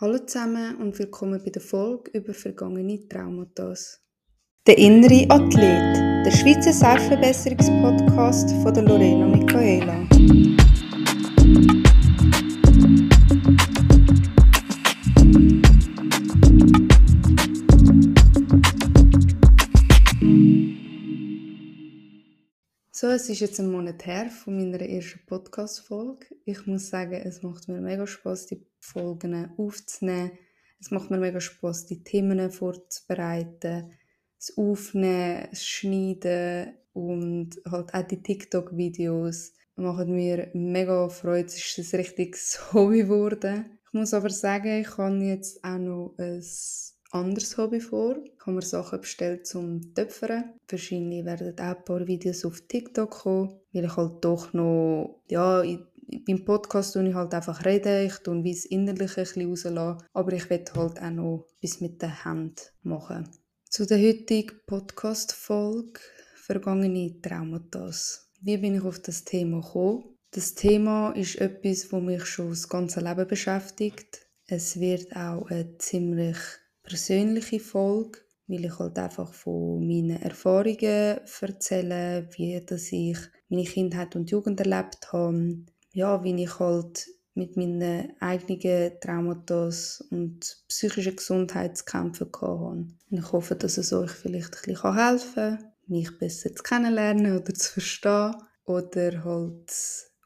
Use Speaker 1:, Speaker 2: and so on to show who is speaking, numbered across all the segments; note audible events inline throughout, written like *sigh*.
Speaker 1: Hallo zusammen und willkommen bei der Folge über vergangene Traumata. Der innere Athlet, der Schweizer Selbstverbesserungspodcast von der Lorena Michaela. So, es ist jetzt ein Monat her von meiner ersten Podcast-Folge. Ich muss sagen, es macht mir mega Spaß, die Folgen aufzunehmen. Es macht mir mega Spaß, die Themen vorzubereiten, das Aufnehmen, das Schneiden und halt auch die TikTok-Videos machen mir mega Freude. Es ist ein richtiges *laughs* Hobby geworden. Ich muss aber sagen, ich habe jetzt auch noch ein anderes Hobby vor. Ich habe mir Sachen bestellt zum Töpfern. Wahrscheinlich werden auch ein paar Videos auf TikTok kommen, weil ich halt doch noch, ja, beim Podcast tue ich halt einfach reden, ich tue wie das Innerliche ein bisschen rauslassen, aber ich will halt auch noch etwas mit der Hand machen. Zu der heutigen Podcast-Folge «Vergangene Traumata». Wie bin ich auf das Thema gekommen? Das Thema ist etwas, das mich schon das ganze Leben beschäftigt. Es wird auch eine ziemlich persönliche Folge, weil ich halt einfach von meinen Erfahrungen erzähle, wie dass ich meine Kindheit und Jugend erlebt habe, ja, wie ich halt mit meinen eigenen Traumata und psychischen Gesundheit zu kämpfen hatte. Ich hoffe, dass es euch vielleicht ein bisschen helfen kann, mich besser zu kennenlernen oder zu verstehen oder halt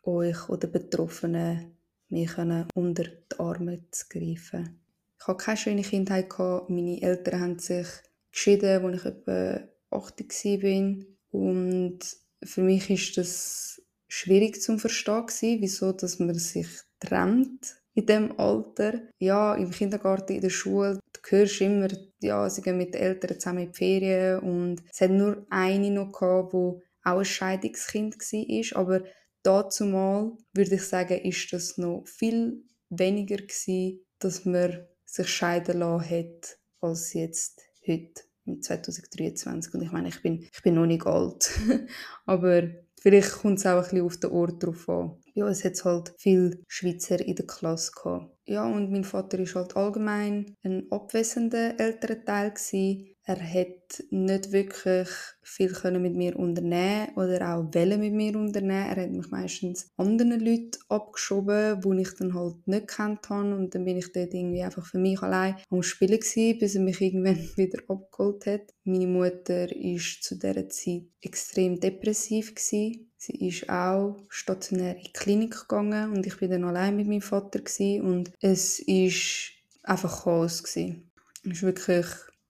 Speaker 1: euch oder Betroffenen mich unter die Arme zu greifen. Ich hatte keine schöne Kindheit. Meine Eltern haben sich geschieden, als ich etwa 80 war. Und für mich ist das schwierig zu verstehen, wieso dass man sich trennt in dem Alter. Ja, im Kindergarten, in der Schule, du hörst immer, ja, sie gehen mit den Eltern zusammen in die Ferien und es hat nur eine noch gehabt, die auch ein Scheidungskind war, aber dazu mal würde ich sagen, ist das noch viel weniger gewesen, dass man sich scheiden lassen hat, als jetzt heute, mit 2023. Und ich meine, ich bin, ich bin noch nicht alt. *laughs* Aber vielleicht kommt es auch ein bisschen auf den Ort drauf an. Ja, es hat halt viele Schweizer in der Klasse gehabt. Ja, und mein Vater war halt allgemein ein abwesender älterer Teil gewesen. Er hat nicht wirklich viel können mit mir unternehmen oder auch Welle mit mir unternehmen. Er hat mich meistens anderen Leuten abgeschoben, wo ich dann halt nicht kennt habe und dann bin ich dort irgendwie einfach für mich allein am Spielen gewesen, bis er mich *laughs* irgendwann wieder abgeholt hat. Meine Mutter ist zu dieser Zeit extrem depressiv gewesen. Sie ist auch stationär in die Klinik gegangen und ich bin dann allein mit meinem Vater gewesen und es ist einfach Chaos gewesen. Es ist wirklich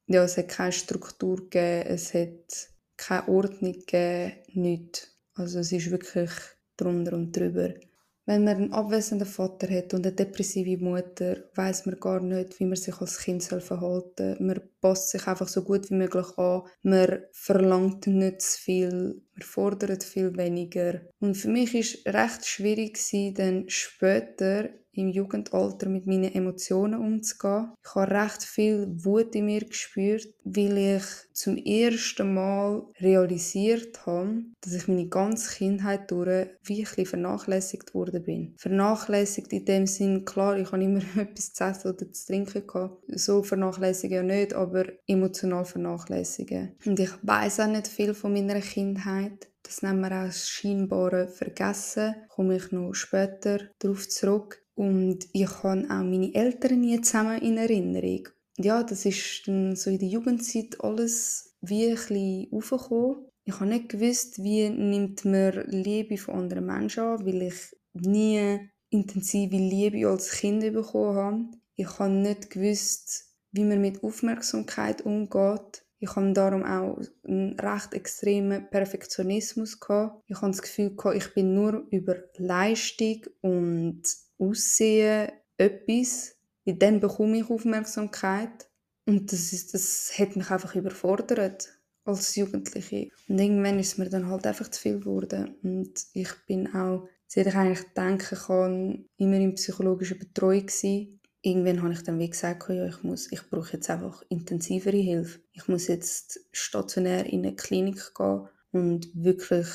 Speaker 1: ja, es hat keine Struktur gegeben, es hat keine Ordnung gegeben, nichts. Also es ist wirklich drunter und drüber. Wenn man einen abwesenden Vater hat und eine depressive Mutter, weiß man gar nicht, wie man sich als Kind verhalten soll. Man passt sich einfach so gut wie möglich an. Man verlangt nicht zu viel. Man fordert viel weniger. Und für mich ist recht schwierig dann später im Jugendalter mit meinen Emotionen umzugehen. Ich habe recht viel Wut in mir gespürt, weil ich zum ersten Mal realisiert habe, dass ich meine ganze Kindheit durch ein vernachlässigt worden bin. Vernachlässigt in dem Sinn, klar, ich habe immer *laughs* etwas zu essen oder zu trinken gehabt. So vernachlässigen ja nicht, aber emotional vernachlässigen. Und ich weiß auch nicht viel von meiner Kindheit. Das nennen wir auch das scheinbare Vergessen. Komme ich noch später darauf zurück. Und ich habe auch meine Eltern nie zusammen in Erinnerung. Ja, das ist dann so in der Jugendzeit alles wie ein bisschen aufgekommen. Ich habe nicht gewusst, wie nimmt man Liebe von anderen Menschen an, weil ich nie intensive Liebe als Kind bekommen habe. Ich habe nicht gewusst, wie man mit Aufmerksamkeit umgeht. Ich habe darum auch einen recht extremen Perfektionismus gehabt. Ich habe das Gefühl gehabt, ich bin nur über Leistung und Aussehen etwas, weil dann bekomme ich Aufmerksamkeit. Und das, ist, das hat mich einfach überfordert als Jugendliche. Und irgendwann ist mir dann halt einfach zu viel geworden. Und ich bin auch, seit ich eigentlich denken kann, immer in psychologischer Betreuung gewesen. Irgendwann habe ich dann wie gesagt, ja, ich, muss, ich brauche jetzt einfach intensivere Hilfe. Ich muss jetzt stationär in eine Klinik gehen und wirklich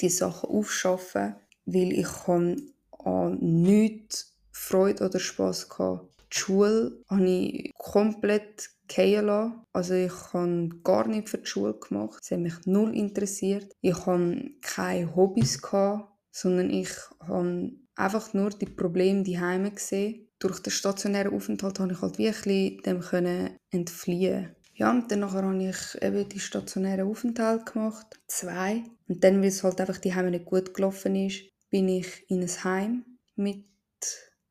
Speaker 1: die Sachen aufschaffen, weil ich kann an nichts Freude oder Spass gehabt. Die Schule habe ich komplett fallen lassen. Also ich habe gar nichts für die Schule gemacht. Es hat mich null interessiert. Ich hatte keine Hobbys, gehabt, sondern ich habe einfach nur die Probleme die Heime gesehen. Durch den stationären Aufenthalt konnte ich halt wirklich dem entfliehen. Ja, und dann habe ich eben die stationären Aufenthalte gemacht. Zwei. Und dann, weil es halt einfach die Heime nicht gut gelaufen ist, bin ich in ein Heim mit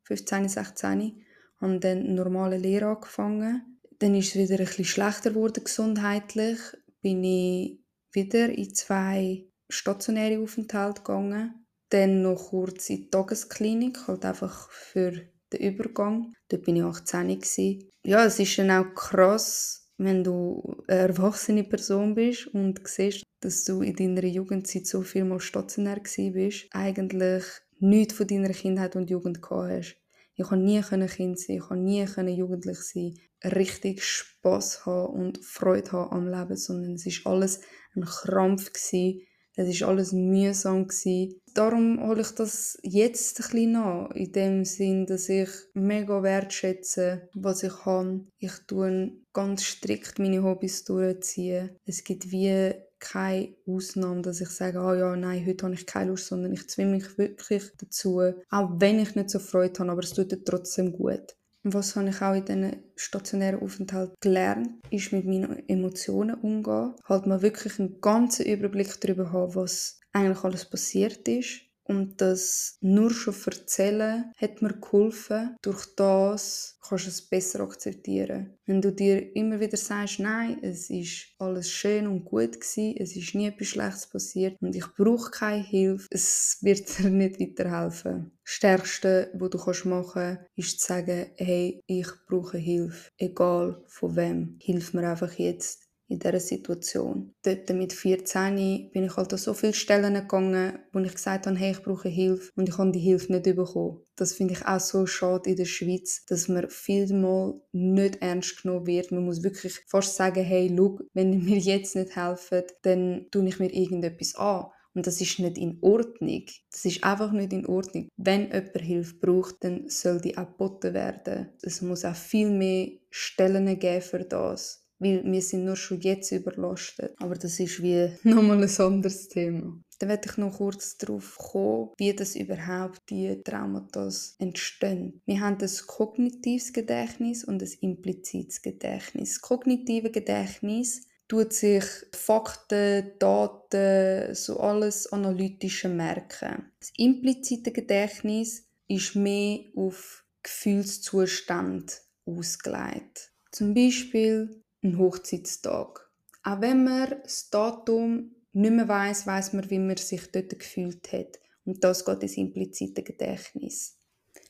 Speaker 1: 15, 16. Habe dann eine normale Lehre angefangen. Dann ist es wieder ein bisschen schlechter geworden gesundheitlich. Bin ich wieder in zwei stationäre Aufenthalte gegangen. Dann noch kurz in die Tagesklinik, halt einfach für den Übergang. Dort bin ich 18 gewesen. Ja, es ist dann auch krass, wenn du eine erwachsene Person bist und siehst, dass du in deiner Jugendzeit so viel mal stationär bist, eigentlich nichts von deiner Kindheit und Jugend gehabt hast. Ich konnte nie Kind sein, ich konnte nie jugendlich sein, richtig Spass haben und Freude haben am Leben, sondern es war alles ein Krampf gewesen. Es war alles mühsam. Gewesen. Darum hole ich das jetzt ein bisschen nach, in dem Sinn, dass ich mega wertschätze, was ich habe. Ich tue ganz strikt meine Hobbys durchziehen. Es gibt wie keine Ausnahme, dass ich sage, oh ja, nein, heute habe ich keine Lust, sondern ich zwinge mich wirklich dazu, auch wenn ich nicht so Freude habe, aber es tut trotzdem gut. Was habe ich auch in diesen stationären Aufenthalt gelernt, ist mit meinen Emotionen umgehen. Halt mal wirklich einen ganzen Überblick darüber haben, was eigentlich alles passiert ist und das nur schon erzählen hat mir geholfen. Durch das kannst du es besser akzeptieren. Wenn du dir immer wieder sagst, nein, es ist alles schön und gut gewesen, es ist nie etwas Schlechtes passiert und ich brauche keine Hilfe, es wird *laughs* dir nicht weiterhelfen. Das Stärkste, was du machen kannst, ist zu sagen, hey, ich brauche Hilfe, egal von wem. Hilf mir einfach jetzt in dieser Situation. Dort mit 14 bin ich halt an so viele Stellen gegangen, wo ich gesagt habe, hey, ich brauche Hilfe und ich habe die Hilfe nicht bekommen. Das finde ich auch so schade in der Schweiz, dass man vielmal nicht ernst genommen wird. Man muss wirklich fast sagen, hey, schau, wenn ihr mir jetzt nicht helft, dann tue ich mir irgendetwas an. Und das ist nicht in Ordnung. Das ist einfach nicht in Ordnung. Wenn jemand Hilfe braucht, dann soll die auch geboten werden. Es muss auch viel mehr Stellen geben für das weil wir sind nur schon jetzt überlastet. Aber das ist wie *laughs* nochmal ein anderes Thema. Dann werde ich noch kurz darauf kommen, wie das überhaupt die Traumata entstehen. Wir haben das kognitives Gedächtnis und das implizites Gedächtnis. Das kognitive Gedächtnis tut sich Fakten, Daten, so alles Analytische merken. Das implizite Gedächtnis ist mehr auf Gefühlszustand ausgelegt. Zum Beispiel ein Hochzeitstag. Auch wenn man das Datum nicht mehr weiss, weiss man, wie man sich dort gefühlt hat. Und das geht ins implizite Gedächtnis.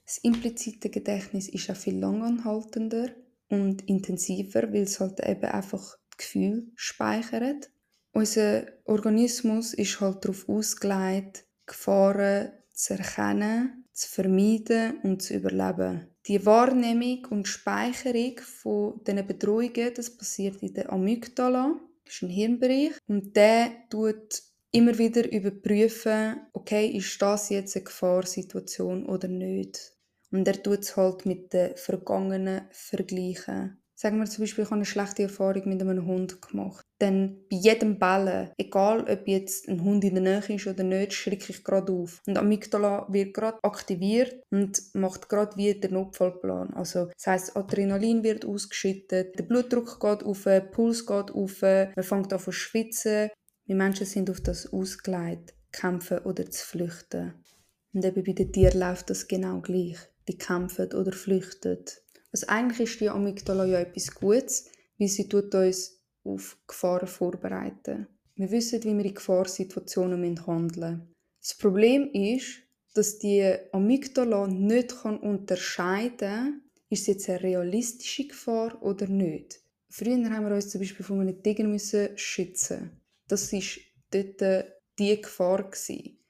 Speaker 1: Das implizite Gedächtnis ist auch viel langanhaltender und intensiver, weil es halt eben einfach Gefühl speichert. Unser Organismus ist halt darauf ausgelegt, Gefahren zu erkennen, zu vermeiden und zu überleben. Die Wahrnehmung und Speicherung von diesen Bedrohungen, das passiert in der Amygdala, das ist ein Hirnbereich, und der tut immer wieder überprüfen, okay, ist das jetzt eine Gefahrsituation oder nicht. Und er tut es halt mit den Vergangenen vergleichen. Sagen wir zum Beispiel, ich habe eine schlechte Erfahrung mit einem Hund gemacht. Dann bei jedem Bellen, egal ob jetzt ein Hund in der Nähe ist oder nicht, schrecke ich gerade auf. Und Amygdala wird gerade aktiviert und macht gerade wie den Notfallplan. Also das heisst, Adrenalin wird ausgeschüttet, der Blutdruck geht auf, der Puls geht auf, man fängt an zu schwitzen. Wir Menschen sind auf das ausgelegt, kämpfen oder zu flüchten. Und eben bei den Tieren läuft das genau gleich. Die kämpfen oder flüchten. Also eigentlich ist die Amygdala ja etwas Gutes, weil sie tut uns auf Gefahren vorbereiten. Wir wissen, wie wir in Gefahrsituationen handeln müssen. Das Problem ist, dass die Amygdala nicht unterscheiden kann, ist es jetzt eine realistische Gefahr oder nicht. Früher haben wir uns zum Beispiel von einem Tiger müssen schützen. Das war dort die Gefahr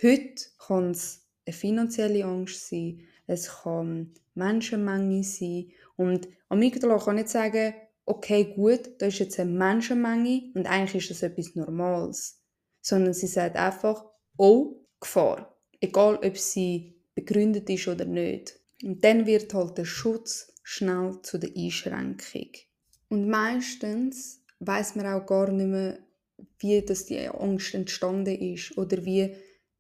Speaker 1: Heute kann es eine finanzielle Angst sein, es kann Menschenmenge sein und Amygdala kann nicht sagen, okay, gut, da ist jetzt eine Menschenmenge und eigentlich ist das etwas Normales. Sondern sie sagt einfach, oh, Gefahr. Egal, ob sie begründet ist oder nicht. Und dann wird halt der Schutz schnell zu der Einschränkung. Und meistens weiß man auch gar nicht mehr, wie das die Angst entstanden ist oder wie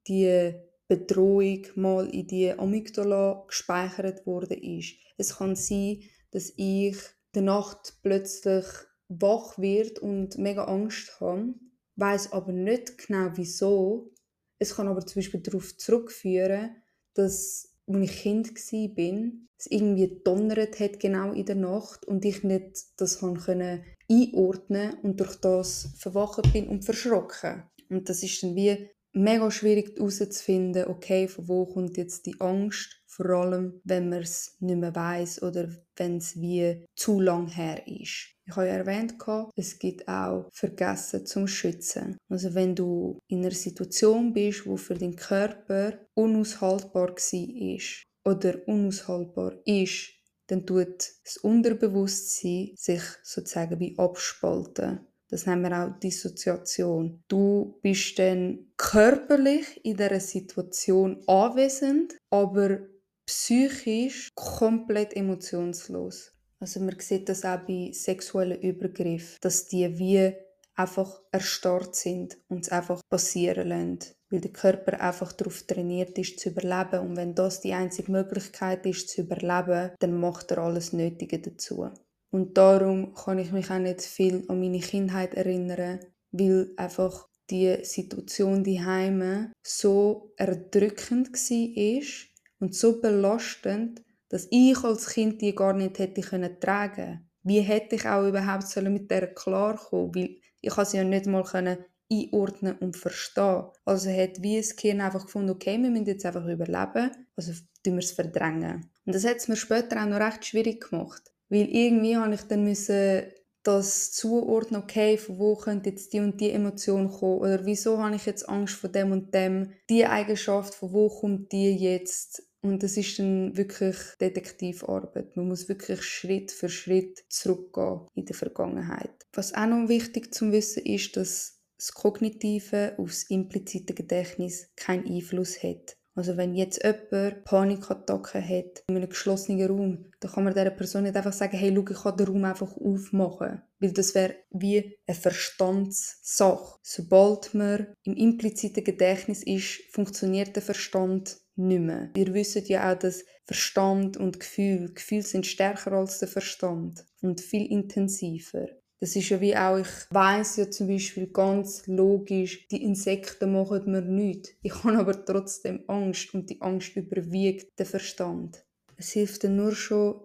Speaker 1: die Bedrohung mal in die Amygdala gespeichert worden ist. Es kann sein, dass ich der Nacht plötzlich wach wird und mega Angst habe, weiß aber nicht genau wieso. Es kann aber zum Beispiel darauf zurückführen, dass als ich Kind war, es irgendwie donnert hat genau in der Nacht und ich nicht das einordnen und durch das verwacht bin und verschrocken. Und das ist dann wie mega schwierig herauszufinden, okay, von wo kommt jetzt die Angst, vor allem wenn man es nicht mehr weiß oder wenn es wie zu lang her ist. Ich habe ja erwähnt, es gibt auch Vergessen zum Schützen. Also wenn du in einer Situation bist, wo für deinen Körper unaushaltbar war oder unaushaltbar ist, dann tut das Unterbewusstsein sich sozusagen wie abspalten. Das nennen wir auch Dissoziation. Du bist dann körperlich in dieser Situation anwesend, aber psychisch komplett emotionslos. Also man sieht das auch bei sexuellen Übergriffen, dass die wie einfach erstarrt sind und es einfach passieren lassen. Weil der Körper einfach darauf trainiert ist, zu überleben. Und wenn das die einzige Möglichkeit ist, zu überleben, dann macht er alles Nötige dazu. Und darum kann ich mich auch nicht viel an meine Kindheit erinnern, weil einfach die Situation die Heime so erdrückend war und so belastend, dass ich als Kind die gar nicht hätte können tragen. Wie hätte ich auch überhaupt mit der klarkommen? Weil ich sie ja nicht mal können einordnen und verstehen. Also hat wie ein Kind einfach gefunden, okay, wir müssen jetzt einfach überleben, also tun wir es verdrängen. Und das hat es mir später auch noch recht schwierig gemacht. Weil irgendwie habe ich dann müssen das zuordnen, okay, von wo könnte jetzt die und die Emotion kommen oder wieso habe ich jetzt Angst vor dem und dem, die Eigenschaft, von wo kommt die jetzt und das ist dann wirklich Detektivarbeit. Man muss wirklich Schritt für Schritt zurückgehen in der Vergangenheit. Was auch noch wichtig zu wissen ist, dass das Kognitive aufs implizite Gedächtnis keinen Einfluss hat. Also wenn jetzt jemand Panikattacken hat in einem geschlossenen Raum, dann kann man dieser Person nicht einfach sagen, hey, schau, ich kann den Raum einfach aufmachen. Weil das wäre wie eine Verstandssache. Sobald man im impliziten Gedächtnis ist, funktioniert der Verstand nicht mehr. Wir wissen ja auch, dass Verstand und Gefühl, Gefühle sind stärker als der Verstand und viel intensiver. Das ist ja wie auch, ich weiß ja zum Beispiel ganz logisch, die Insekten machen mir nichts. Ich *laughs* habe aber trotzdem Angst und die Angst überwiegt den Verstand. Es hilft dann nur schon,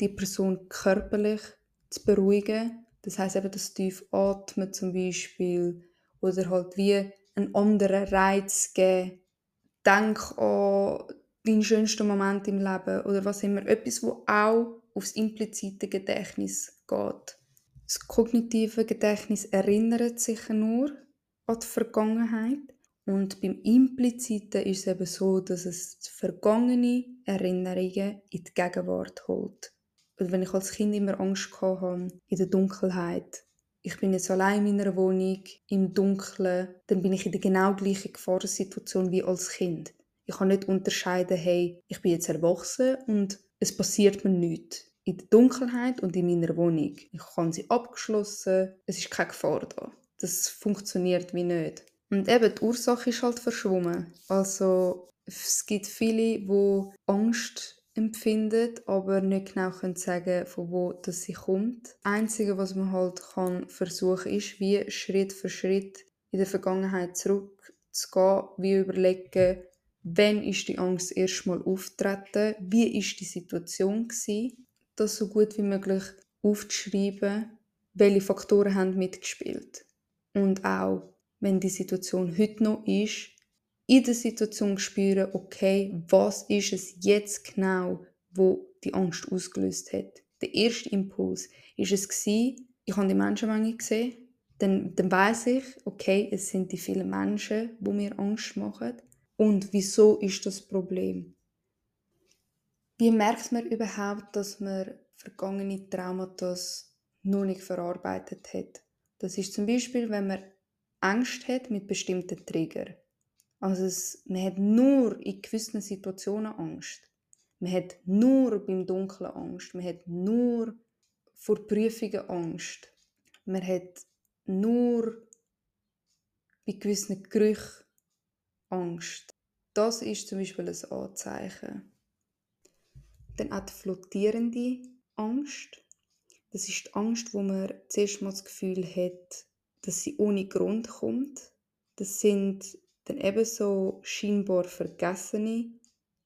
Speaker 1: die Person körperlich zu beruhigen. Das heißt eben das tief atmen zum Beispiel oder halt wie einen anderen Reiz geben. Denk an deinen schönsten Moment im Leben oder was immer. Etwas, wo auch aufs implizite Gedächtnis geht. Das kognitive Gedächtnis erinnert sich nur an die Vergangenheit und beim Impliziten ist es eben so, dass es vergangene Erinnerungen in die Gegenwart holt. Und wenn ich als Kind immer Angst hatte in der Dunkelheit, ich bin jetzt allein in meiner Wohnung, im Dunkeln, dann bin ich in der genau gleichen Gefahrensituation wie als Kind. Ich kann nicht unterscheiden, hey, ich bin jetzt erwachsen und es passiert mir nichts in der Dunkelheit und in meiner Wohnung. Ich habe sie abgeschlossen, es ist keine Gefahr da. Das funktioniert wie nicht. Und eben, die Ursache ist halt verschwommen. Also es gibt viele, die Angst empfinden, aber nicht genau können sagen, von wo das sie kommt. Das Einzige, was man halt kann versuchen, ist, wie Schritt für Schritt in der Vergangenheit zurückzugehen, wie überlegen, wann ist die Angst erstmal auftreten, wie ist die Situation gewesen das so gut wie möglich aufzuschreiben, welche Faktoren haben mitgespielt. Und auch, wenn die Situation heute noch ist, in der Situation spüren, okay, was ist es jetzt genau, wo die Angst ausgelöst hat. Der erste Impuls ist es gewesen, ich habe die Menschenmenge gesehen, dann, dann weiß ich, okay, es sind die vielen Menschen, wo mir Angst machen. Und wieso ist das Problem? Wie merkt man überhaupt, dass man vergangene Traumata noch nicht verarbeitet hat? Das ist zum Beispiel, wenn man Angst hat mit bestimmten Triggern. Also es, man hat nur in gewissen Situationen Angst. Man hat nur beim Dunkeln Angst. Man hat nur vor Prüfungen Angst. Man hat nur bei gewissen Gerüchen Angst. Das ist zum Beispiel ein Anzeichen. Dann auch die flottierende Angst. Das ist die Angst, wo man zuerst mal das Gefühl hat, dass sie ohne Grund kommt. Das sind dann ebenso scheinbar vergessene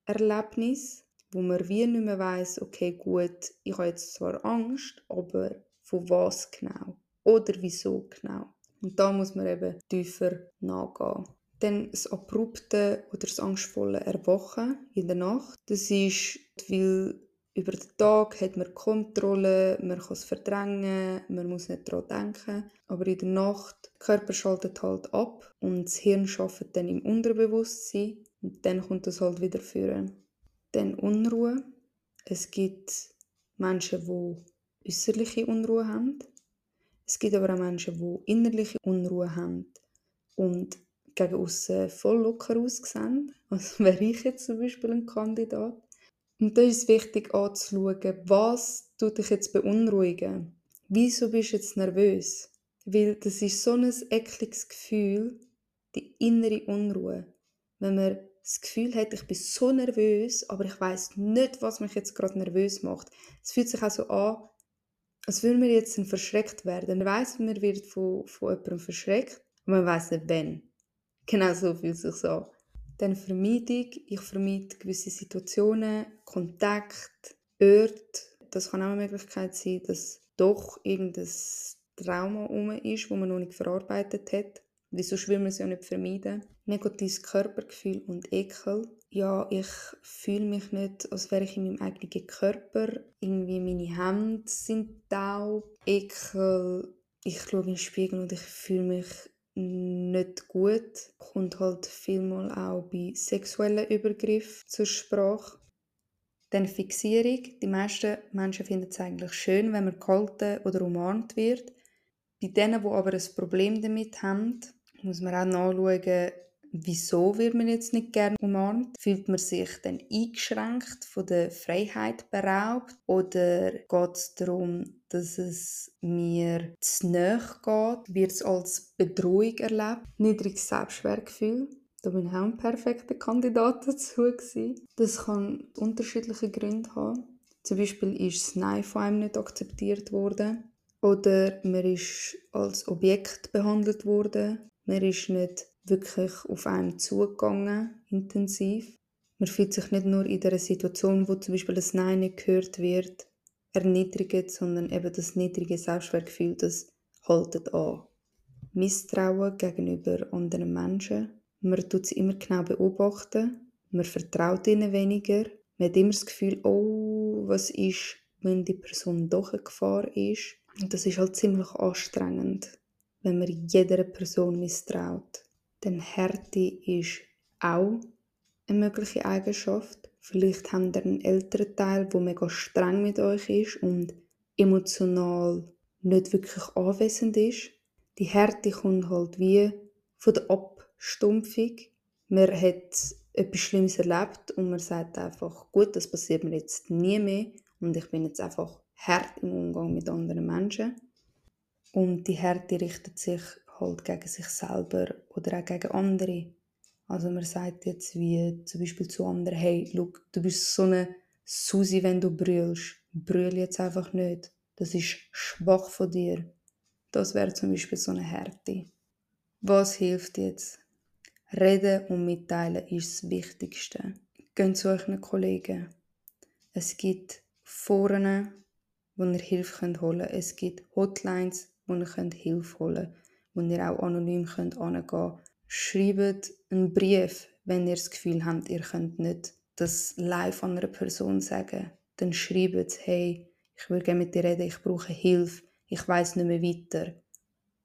Speaker 1: Erlebnisse, wo man wie nicht mehr weiß, okay, gut, ich habe jetzt zwar Angst, aber von was genau oder wieso genau. Und da muss man eben tiefer nachgehen. Dann das abrupte oder das angstvolle Erwachen in der Nacht. Das ist, weil über den Tag hat man Kontrolle, man kann es verdrängen, man muss nicht daran denken. Aber in der Nacht, der Körper schaltet halt ab und das Hirn arbeitet dann im Unterbewusstsein und dann kommt das halt wieder führen. Dann Unruhe. Es gibt Menschen, die äußerliche Unruhe haben. Es gibt aber auch Menschen, die innerliche Unruhe haben und gegen außen voll locker aussehen. *laughs* Also wäre ich jetzt zum Beispiel ein Kandidat. Und da ist es wichtig anzuschauen, was tut dich jetzt beunruhigen? Wieso bist du jetzt nervös? Weil das ist so ein ekliges Gefühl, die innere Unruhe. Wenn man das Gefühl hat, ich bin so nervös, aber ich weiß nicht, was mich jetzt gerade nervös macht. Es fühlt sich auch so an, als würde man jetzt verschreckt werden. Man weiß, man wird von, von jemandem verschreckt, aber man weiß nicht, wann. Genau so fühlt es sich so an. Dann Vermeidung. Ich vermeide gewisse Situationen, Kontakt, Orte. Das kann auch eine Möglichkeit sein, dass doch irgendein Trauma um ist, wo man noch nicht verarbeitet hat. Wieso will man es ja nicht vermeiden? Negatives Körpergefühl und Ekel. Ja, ich fühle mich nicht, als wäre ich in meinem eigenen Körper. Irgendwie meine Hände sind taub. Ekel. Ich schaue in den Spiegel und ich fühle mich nicht gut. Kommt halt vielmal auch bei sexuellen Übergriffen zur Sprache. Dann Fixierung. Die meisten Menschen finden es eigentlich schön, wenn man gehalten oder umarmt wird. Bei denen, die aber ein Problem damit haben, muss man auch nachschauen, wieso wird man jetzt nicht gerne umarmt? Fühlt man sich dann eingeschränkt, von der Freiheit beraubt? Oder geht es darum, dass es mir zu nahe geht? Wird es als Bedrohung erlebt? Niedriges Selbstwertgefühl. Da bin ich auch ein perfekter Kandidat dazu. Gewesen. Das kann unterschiedliche Gründe haben. Zum Beispiel ist das Nein von einem nicht akzeptiert worden. Oder man ist als Objekt behandelt worden. Man ist nicht wirklich auf einen zugegangen, intensiv. Man fühlt sich nicht nur in der Situation, wo zum Beispiel das Nein nicht gehört wird, erniedrigt, sondern eben das niedrige Selbstwertgefühl, das haltet an. Misstrauen gegenüber anderen Menschen. Man tut sie immer genau beobachten. Man vertraut ihnen weniger. Man hat immer das Gefühl, oh, was ist, wenn die Person doch eine Gefahr ist. Und das ist halt ziemlich anstrengend wenn man jeder Person misstraut. Denn Härte ist auch eine mögliche Eigenschaft. Vielleicht habt ihr einen älteren Teil, der mega streng mit euch ist und emotional nicht wirklich anwesend ist. Die Härte kommt halt wie von der Abstumpfung. Man hat etwas Schlimmes erlebt und man sagt einfach, gut, das passiert mir jetzt nie mehr und ich bin jetzt einfach hart im Umgang mit anderen Menschen. Und die Härte richtet sich halt gegen sich selber oder auch gegen andere. Also man sagt jetzt wie zum Beispiel zu anderen, hey, look, du bist so eine Susi, wenn du brüllst. Brüll jetzt einfach nicht. Das ist schwach von dir. Das wäre zum Beispiel so eine Härte. Was hilft jetzt? Reden und mitteilen ist das Wichtigste. Geht zu euren Kollegen. Es gibt Foren, wo ihr Hilfe holen könnt. Es gibt Hotlines, wo ihr Hilfe holen könnt, wo ihr auch anonym könnt angehen. Schreibt einen Brief, wenn ihr das Gefühl habt, ihr könnt nicht das live an einer Person sagen. Dann schreibt, hey, ich will gerne mit dir reden, ich brauche Hilfe, ich weiß nicht mehr weiter.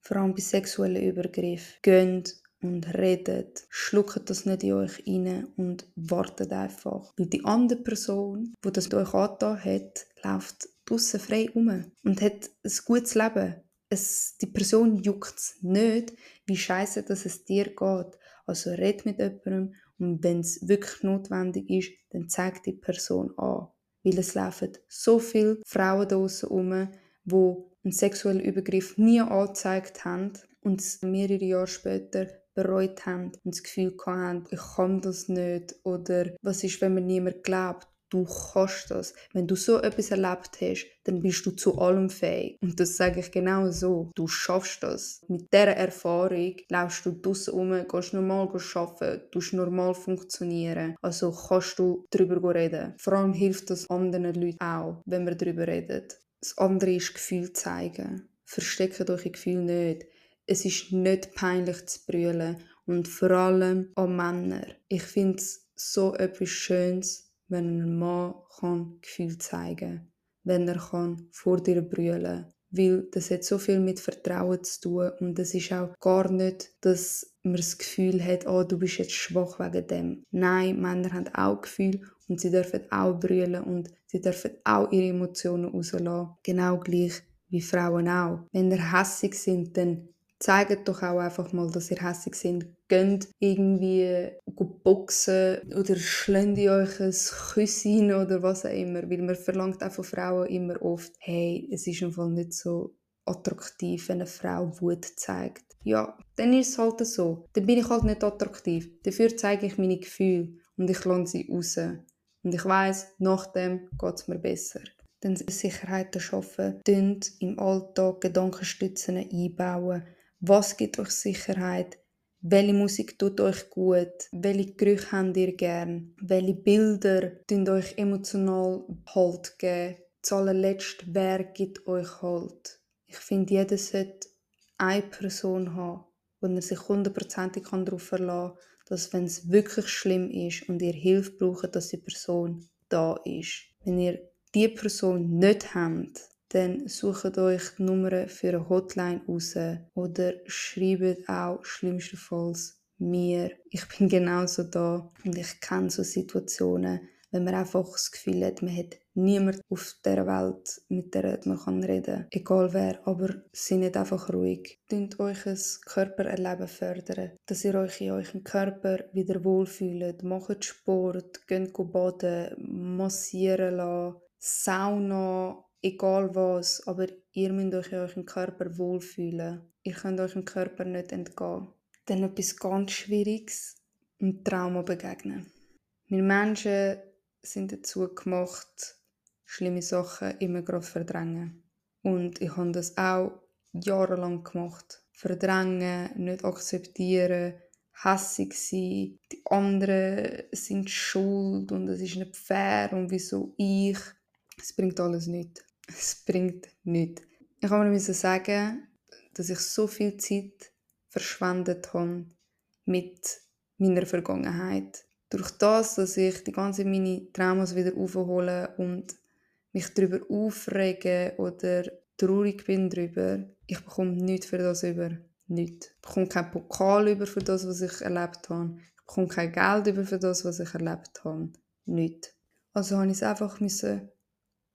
Speaker 1: Vor allem bei sexuellen Übergriffen. Geht und redet. Schluckt das nicht in euch rein und wartet einfach. Weil die andere Person, die das mit euch angetan hat, läuft draussen frei um und hat ein gutes Leben es, die Person juckt es nicht, wie scheiße dass es dir geht. Also red mit jemandem Und wenn es wirklich notwendig ist, dann zeigt die Person an. Weil es laufen so viele Frauen draussen rum, die einen sexuellen Übergriff nie angezeigt haben und es mehrere Jahre später bereut haben und das Gefühl haben, ich kann das nicht oder was ist, wenn mir niemand glaubt. Du kannst das. Wenn du so etwas erlebt hast, dann bist du zu allem fähig. Und das sage ich genau so. Du schaffst das. Mit dieser Erfahrung laufst du draussen um, gehst normal arbeiten, tust normal funktionieren. Also kannst du darüber reden. Vor allem hilft das anderen Leuten auch, wenn wir darüber reden. Das andere ist Gefühl zeigen. Versteckt euch Gefühl nicht es ist nicht peinlich zu brüllen und vor allem an Männer. Ich finde es so etwas Schönes, wenn ein Mann kann Gefühl zeigen kann, wenn er kann vor dir brüllen weil das hat so viel mit Vertrauen zu tun und es ist auch gar nicht, dass man das Gefühl hat, oh, du bist jetzt schwach wegen dem. Nein, Männer haben auch Gefühl und sie dürfen auch brüllen und sie dürfen auch ihre Emotionen rauslassen. Genau gleich wie Frauen auch. Wenn sie hässig sind, dann zeigt doch auch einfach mal, dass ihr hässlich sind. Geht irgendwie boxen oder schlägt euch ein Küsschen oder was auch immer. Weil man verlangt auch von Frauen immer oft, hey, es ist einfach nicht so attraktiv, wenn eine Frau Wut zeigt. Ja, dann ist es halt so. Dann bin ich halt nicht attraktiv. Dafür zeige ich meine Gefühle und ich lasse sie raus. Und ich weiß, nachdem geht es mir besser. Dann Sicherheiten schaffen, im Alltag Gedankenstützen einbauen, was gibt euch Sicherheit? Welche Musik tut euch gut? Welche Gerüche habt ihr gern? Welche Bilder tun euch emotional Halt geben? Zuallerletzt, wer gibt euch Halt? Ich finde, jeder sollte eine Person haben, er sich hundertprozentig darauf verlassen kann, dass wenn es wirklich schlimm ist und ihr Hilfe braucht, dass die Person da ist. Wenn ihr die Person nicht habt, dann sucht euch die Nummer für eine Hotline raus oder schreibt auch schlimmstenfalls mir. Ich bin *laughs* genauso da und ich kenne so Situationen, wenn man einfach das Gefühl hat, man hat niemand auf der Welt, mit der man kann reden kann. Egal wer, aber seid nicht einfach ruhig. Tönt euch ein Körpererleben fördern, dass ihr euch in eurem Körper wieder wohlfühlt. Macht Sport, geht baden, massieren lassen, Sauna, egal was, aber ihr müsst euch in eurem Körper wohlfühlen. Ihr könnt eurem Körper nicht entgehen. Dann etwas ganz Schwieriges, ein Trauma begegnen. Wir Menschen sind dazu gemacht, schlimme Sachen immer gerade verdrängen. Und ich habe das auch jahrelang gemacht. Verdrängen, nicht akzeptieren, hässig sein, die anderen sind schuld und es ist nicht fair und wieso ich. Es bringt alles nicht es bringt nichts. Ich habe mir sagen, dass ich so viel Zeit verschwendet habe mit meiner Vergangenheit. Durch das, dass ich die ganze meine Traumas wieder aufhole und mich darüber aufrege oder traurig bin darüber, ich bekomme nichts für das über. Nichts. Ich bekomme keinen Pokal über für das, was ich erlebt habe. Ich bekomme kein Geld über für das, was ich erlebt habe. Nichts. Also habe ich es einfach müssen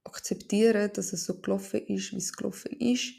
Speaker 1: akzeptieren, dass es so gelaufen ist, wie es gelaufen ist.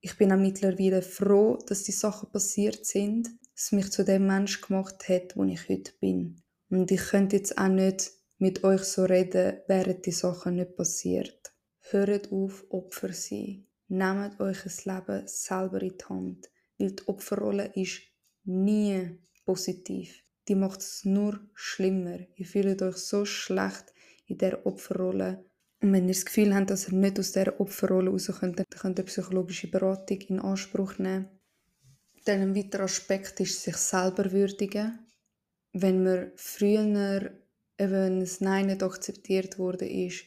Speaker 1: Ich bin auch mittlerweile froh, dass die Sachen passiert sind, dass mich zu dem Mensch gemacht hat, wo ich heute bin. Und ich könnte jetzt auch nicht mit euch so reden, während die Sachen nicht passiert. Hört auf, Opfer sein. Nehmt euch das Leben selber in die Hand. Weil die Opferrolle ist nie positiv. Die macht es nur schlimmer. Ihr fühlt euch so schlecht in der Opferrolle und wenn ihr das Gefühl habt, dass ihr nicht aus dieser Opferrolle raus könnt, dann könnt ihr psychologische Beratung in Anspruch nehmen. Dann ein weiterer Aspekt ist sich selber würdigen. Wenn man früher eben ein Nein nicht akzeptiert wurde ist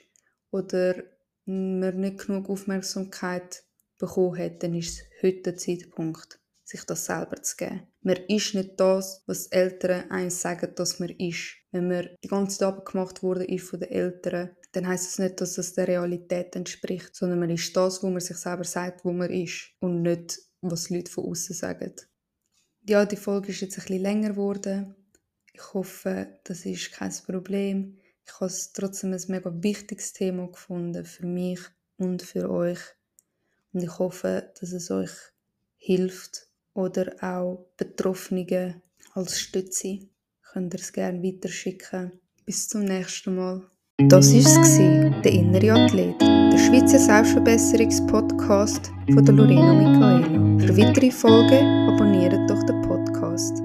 Speaker 1: oder man nicht genug Aufmerksamkeit bekommen hat, dann ist es heute der Zeitpunkt, sich das selber zu geben. Man ist nicht das, was die Eltern einem sagen, dass man ist. Wenn man die ganze Zeit abgemacht wurde ist von den Eltern, dann heißt es das nicht, dass das der Realität entspricht, sondern man ist das, wo man sich selber sagt, wo man ist und nicht, was die Leute von außen sagen. Ja, die Folge ist jetzt bisschen länger geworden. Ich hoffe, das ist kein Problem. Ich habe es trotzdem ein mega wichtiges Thema gefunden für mich und für euch. Und ich hoffe, dass es euch hilft oder auch Betroffene als Stütze. könnt ihr es gerne weiterschicken. Bis zum nächsten Mal. Das war der innere Athlet, der Schweizer Selbstverbesserungspodcast von Lorena Michaela. Für weitere Folgen abonniert doch den Podcast.